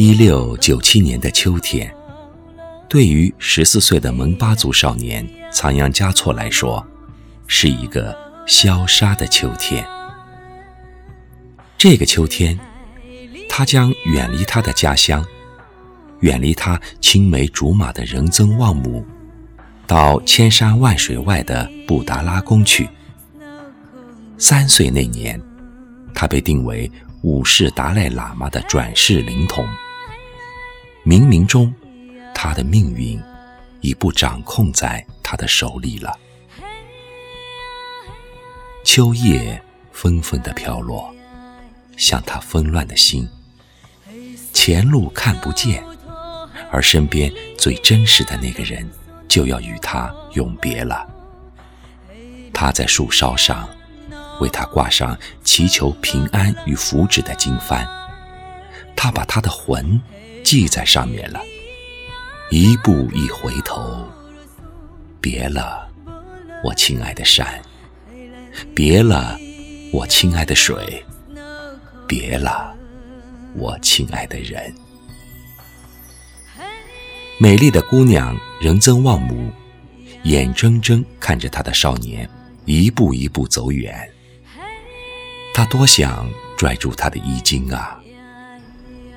一六九七年的秋天，对于十四岁的蒙巴族少年仓央嘉措来说，是一个萧杀的秋天。这个秋天，他将远离他的家乡，远离他青梅竹马的仁增旺姆，到千山万水外的布达拉宫去。三岁那年，他被定为五世达赖喇嘛的转世灵童。冥冥中，他的命运已不掌控在他的手里了。秋叶纷纷的飘落，像他纷乱的心。前路看不见，而身边最真实的那个人就要与他永别了。他在树梢上。为他挂上祈求平安与福祉的经幡，他把他的魂系在上面了。一步一回头，别了，我亲爱的山；别了，我亲爱的水；别了，我亲爱的人。美丽的姑娘仁增旺姆，眼睁睁看着她的少年一步一步走远。他多想拽住他的衣襟啊！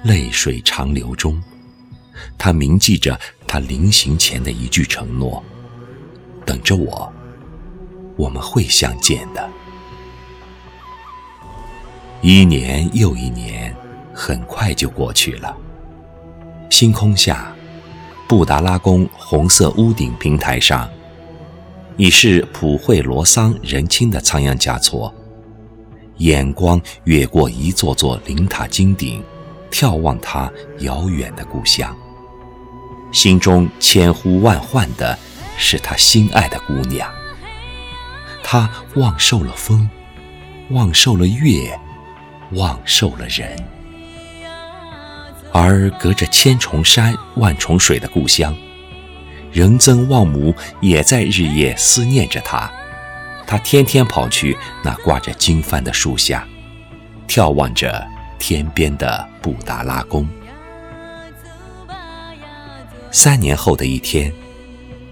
泪水长流中，他铭记着他临行前的一句承诺：“等着我，我们会相见的。”一年又一年，很快就过去了。星空下，布达拉宫红色屋顶平台上，已是普惠罗桑人亲的仓央嘉措。眼光越过一座座灵塔金顶，眺望他遥远的故乡，心中千呼万唤的是他心爱的姑娘。他望受了风，望受了月，望受了人，而隔着千重山万重水的故乡，仁增旺姆也在日夜思念着他。他天天跑去那挂着经幡的树下，眺望着天边的布达拉宫。三年后的一天，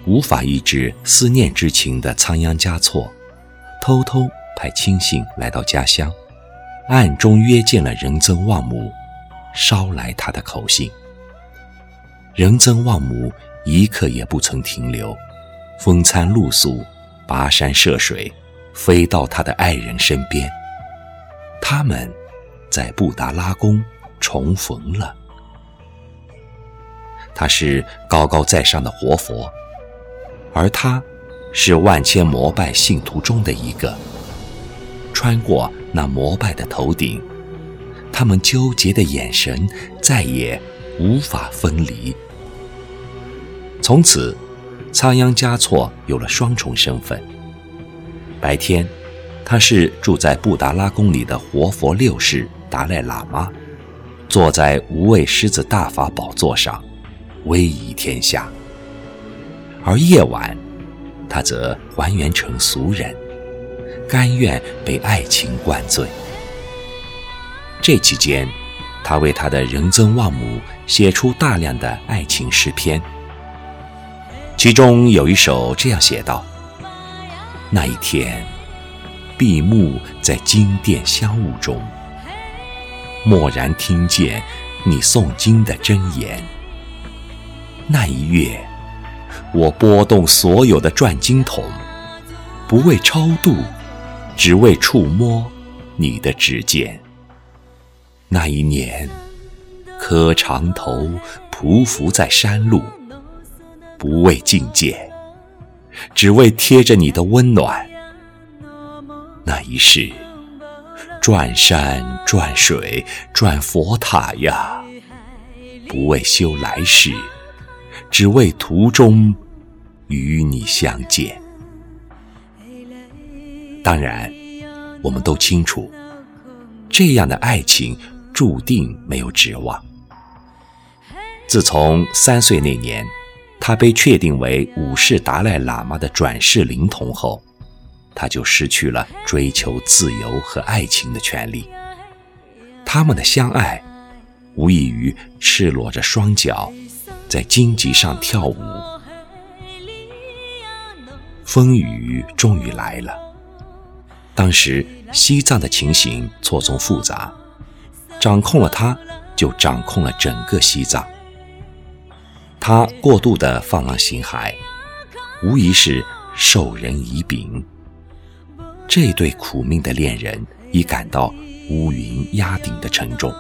无法抑制思念之情的仓央嘉措，偷偷派亲信来到家乡，暗中约见了仁增旺姆，捎来他的口信。仁增旺姆一刻也不曾停留，风餐露宿。跋山涉水，飞到他的爱人身边。他们在布达拉宫重逢了。他是高高在上的活佛，而他是万千膜拜信徒中的一个。穿过那膜拜的头顶，他们纠结的眼神再也无法分离。从此。仓央嘉措有了双重身份。白天，他是住在布达拉宫里的活佛六世达赖喇嘛，坐在无畏狮子大法宝座上，威仪天下；而夜晚，他则还原成俗人，甘愿被爱情灌醉。这期间，他为他的仁增旺姆写出大量的爱情诗篇。其中有一首这样写道：“那一天，闭目在金殿香雾中，蓦然听见你诵经的真言。那一月，我拨动所有的转经筒，不为超度，只为触摸你的指尖。那一年，磕长头匍匐在山路。”不为觐见，只为贴着你的温暖。那一世，转山转水转佛塔呀，不为修来世，只为途中与你相见。当然，我们都清楚，这样的爱情注定没有指望。自从三岁那年。他被确定为五世达赖喇嘛的转世灵童后，他就失去了追求自由和爱情的权利。他们的相爱，无异于赤裸着双脚，在荆棘上跳舞。风雨终于来了。当时西藏的情形错综复杂，掌控了他，就掌控了整个西藏。他过度的放浪形骸，无疑是授人以柄。这对苦命的恋人已感到乌云压顶的沉重。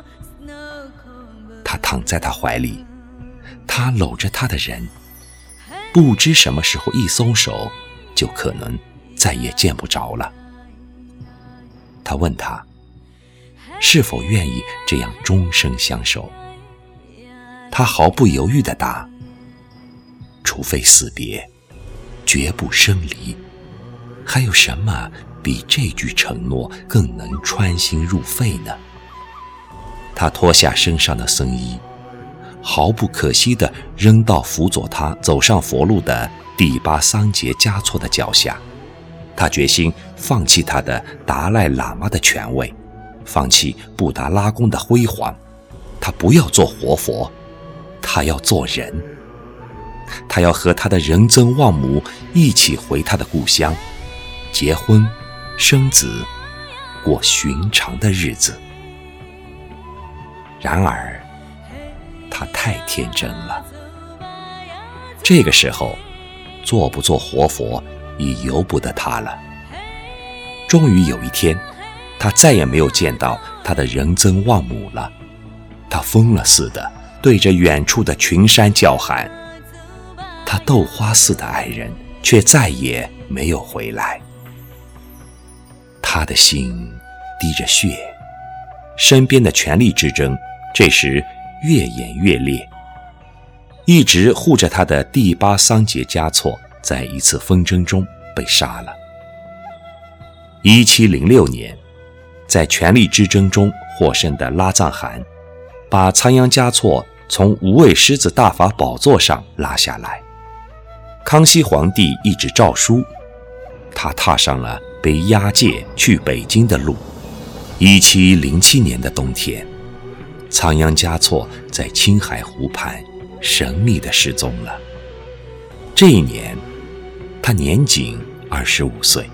他躺在他怀里，他搂着他的人，不知什么时候一松手，就可能再也见不着了。他问他，是否愿意这样终生相守？他毫不犹豫地答：“除非死别，绝不生离。”还有什么比这句承诺更能穿心入肺呢？他脱下身上的僧衣，毫不可惜地扔到辅佐他走上佛路的第八桑杰嘉措的脚下。他决心放弃他的达赖喇嘛的权位，放弃布达拉宫的辉煌。他不要做活佛，他要做人。他要和他的仁增旺母一起回他的故乡，结婚、生子，过寻常的日子。然而，他太天真了。这个时候，做不做活佛已由不得他了。终于有一天，他再也没有见到他的仁增旺母了。他疯了似的对着远处的群山叫喊。他豆花似的爱人却再也没有回来。他的心滴着血，身边的权力之争。这时越演越烈，一直护着他的第八桑杰嘉措，在一次纷争中被杀了。一七零六年，在权力之争中获胜的拉藏汗，把仓央嘉措从无畏狮子大法宝座上拉下来。康熙皇帝一纸诏书，他踏上了被押解去北京的路。一七零七年的冬天。仓央嘉措在青海湖畔神秘的失踪了。这一年，他年仅二十五岁。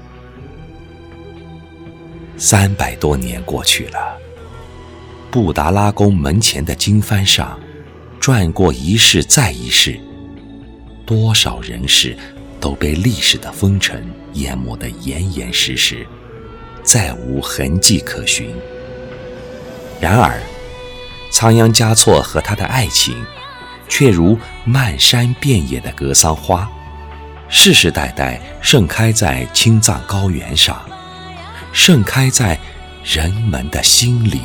三百多年过去了，布达拉宫门前的经幡上，转过一世再一世，多少人世都被历史的风尘淹没得严严实实，再无痕迹可寻。然而，仓央嘉措和他的爱情，却如漫山遍野的格桑花，世世代代盛开在青藏高原上，盛开在人们的心里。